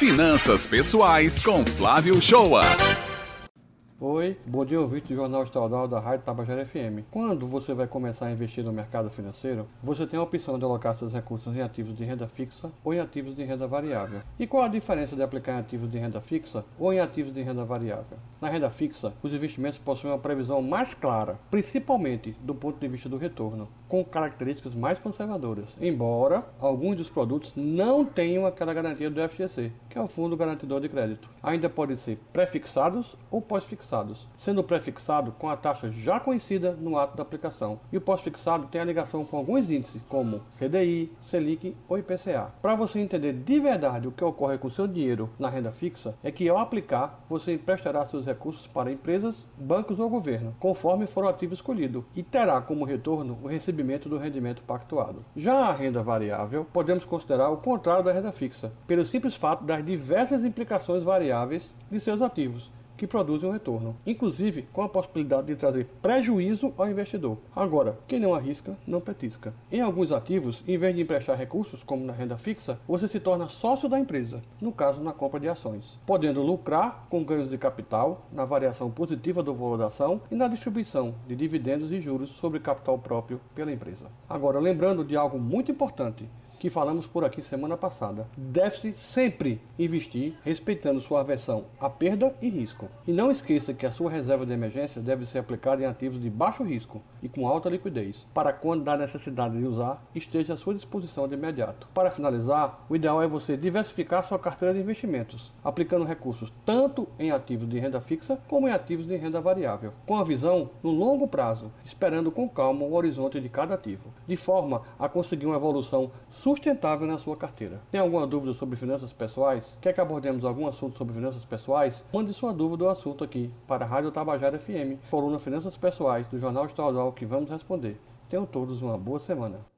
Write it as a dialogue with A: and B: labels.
A: Finanças Pessoais com Flávio Shoa.
B: Oi, bom dia ouvinte do Jornal Estadual da Rádio Tabajara FM. Quando você vai começar a investir no mercado financeiro, você tem a opção de alocar seus recursos em ativos de renda fixa ou em ativos de renda variável. E qual a diferença de aplicar em ativos de renda fixa ou em ativos de renda variável? Na renda fixa, os investimentos possuem uma previsão mais clara, principalmente do ponto de vista do retorno, com características mais conservadoras, embora alguns dos produtos não tenham aquela garantia do FGC, que é o Fundo Garantidor de Crédito. Ainda podem ser pré-fixados ou pós-fixados sendo o pré-fixado com a taxa já conhecida no ato da aplicação, e o pós-fixado tem a ligação com alguns índices, como CDI, Selic ou IPCA. Para você entender de verdade o que ocorre com seu dinheiro na renda fixa, é que ao aplicar, você emprestará seus recursos para empresas, bancos ou governo, conforme for o ativo escolhido, e terá como retorno o recebimento do rendimento pactuado. Já a renda variável, podemos considerar o contrário da renda fixa, pelo simples fato das diversas implicações variáveis de seus ativos, que produzem um retorno, inclusive com a possibilidade de trazer prejuízo ao investidor. Agora, quem não arrisca, não petisca. Em alguns ativos, em vez de emprestar recursos, como na renda fixa, você se torna sócio da empresa, no caso na compra de ações, podendo lucrar com ganhos de capital, na variação positiva do valor da ação e na distribuição de dividendos e juros sobre capital próprio pela empresa. Agora, lembrando de algo muito importante, que falamos por aqui semana passada. Deve-se sempre investir respeitando sua aversão à perda e risco. E não esqueça que a sua reserva de emergência deve ser aplicada em ativos de baixo risco e com alta liquidez, para quando da necessidade de usar, esteja à sua disposição de imediato. Para finalizar, o ideal é você diversificar sua carteira de investimentos, aplicando recursos tanto em ativos de renda fixa como em ativos de renda variável, com a visão no longo prazo, esperando com calma o horizonte de cada ativo, de forma a conseguir uma evolução sustentável na sua carteira. Tem alguma dúvida sobre finanças pessoais? Quer que abordemos algum assunto sobre finanças pessoais? Mande sua dúvida ou assunto aqui para a Rádio Tabajara FM, coluna Finanças Pessoais do Jornal Estadual que vamos responder. Tenham todos uma boa semana.